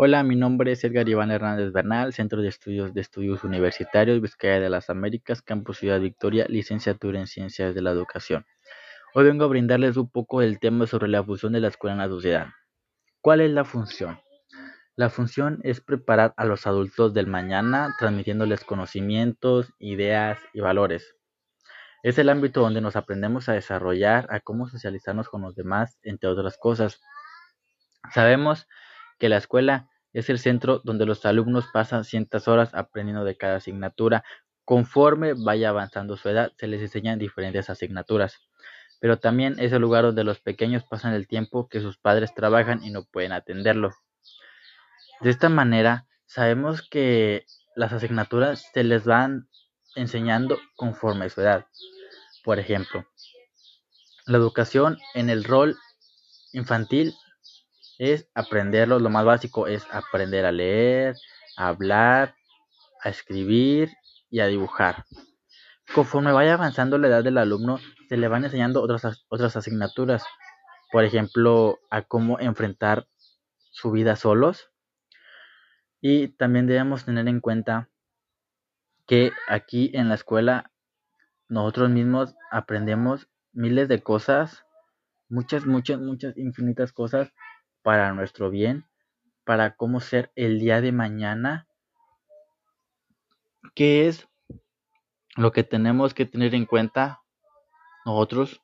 Hola, mi nombre es Edgar Iván Hernández Bernal, Centro de Estudios de Estudios Universitarios, Vizcaya de las Américas, Campus Ciudad Victoria, licenciatura en Ciencias de la Educación. Hoy vengo a brindarles un poco el tema sobre la función de la escuela en la sociedad. ¿Cuál es la función? La función es preparar a los adultos del mañana, transmitiéndoles conocimientos, ideas y valores. Es el ámbito donde nos aprendemos a desarrollar, a cómo socializarnos con los demás, entre otras cosas. Sabemos que la escuela es el centro donde los alumnos pasan cientas horas aprendiendo de cada asignatura. Conforme vaya avanzando su edad, se les enseñan diferentes asignaturas. Pero también es el lugar donde los pequeños pasan el tiempo que sus padres trabajan y no pueden atenderlo. De esta manera, sabemos que las asignaturas se les van enseñando conforme su edad. Por ejemplo, la educación en el rol infantil es aprenderlo, lo más básico es aprender a leer, a hablar, a escribir y a dibujar. Conforme vaya avanzando la edad del alumno, se le van enseñando otras, otras asignaturas, por ejemplo, a cómo enfrentar su vida solos. Y también debemos tener en cuenta que aquí en la escuela nosotros mismos aprendemos miles de cosas, muchas, muchas, muchas, infinitas cosas para nuestro bien, para cómo ser el día de mañana, qué es lo que tenemos que tener en cuenta nosotros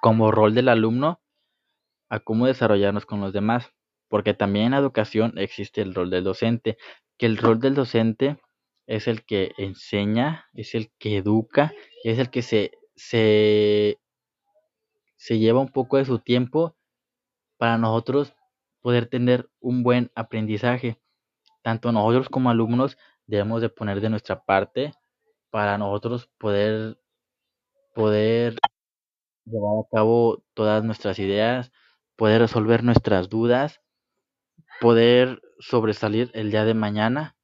como rol del alumno a cómo desarrollarnos con los demás, porque también en la educación existe el rol del docente, que el rol del docente es el que enseña, es el que educa, es el que se, se, se lleva un poco de su tiempo para nosotros poder tener un buen aprendizaje. Tanto nosotros como alumnos debemos de poner de nuestra parte para nosotros poder poder llevar a cabo todas nuestras ideas, poder resolver nuestras dudas, poder sobresalir el día de mañana.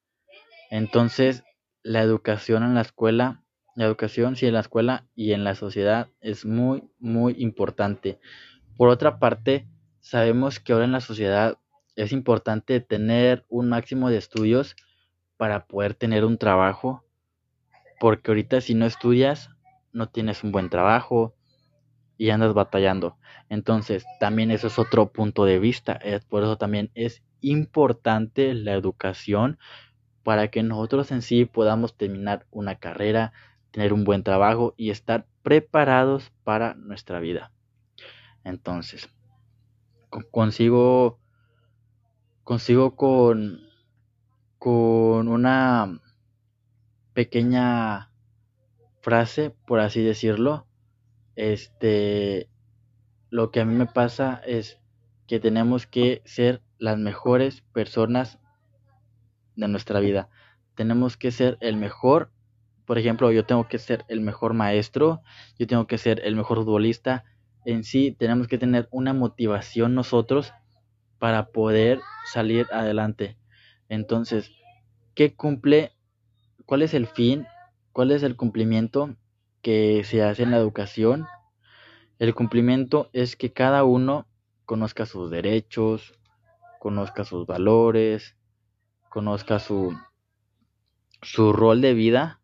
Entonces, la educación en la escuela, la educación sí en la escuela y en la sociedad es muy muy importante. Por otra parte, Sabemos que ahora en la sociedad es importante tener un máximo de estudios para poder tener un trabajo, porque ahorita si no estudias no tienes un buen trabajo y andas batallando. Entonces, también eso es otro punto de vista. Por eso también es importante la educación para que nosotros en sí podamos terminar una carrera, tener un buen trabajo y estar preparados para nuestra vida. Entonces, consigo consigo con con una pequeña frase por así decirlo. Este lo que a mí me pasa es que tenemos que ser las mejores personas de nuestra vida. Tenemos que ser el mejor. Por ejemplo yo tengo que ser el mejor maestro yo tengo que ser el mejor futbolista en sí tenemos que tener una motivación nosotros para poder salir adelante. Entonces, ¿qué cumple? ¿Cuál es el fin? ¿Cuál es el cumplimiento que se hace en la educación? El cumplimiento es que cada uno conozca sus derechos, conozca sus valores, conozca su, su rol de vida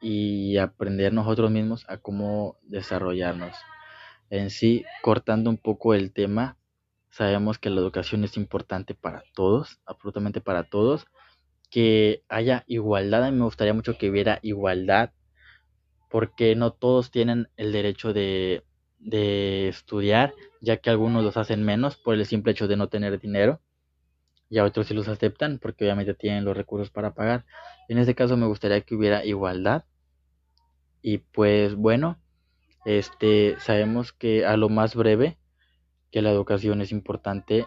y aprender nosotros mismos a cómo desarrollarnos. En sí, cortando un poco el tema, sabemos que la educación es importante para todos, absolutamente para todos, que haya igualdad, a mí me gustaría mucho que hubiera igualdad, porque no todos tienen el derecho de, de estudiar, ya que algunos los hacen menos por el simple hecho de no tener dinero, y a otros sí los aceptan, porque obviamente tienen los recursos para pagar. En este caso me gustaría que hubiera igualdad, y pues bueno, este, sabemos que a lo más breve que la educación es importante,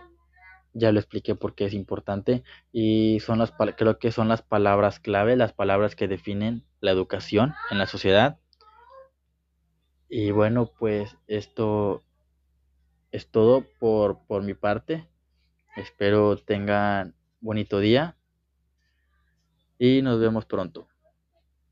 ya lo expliqué por qué es importante y son las creo que son las palabras clave, las palabras que definen la educación en la sociedad. Y bueno, pues esto es todo por, por mi parte. Espero tengan bonito día y nos vemos pronto.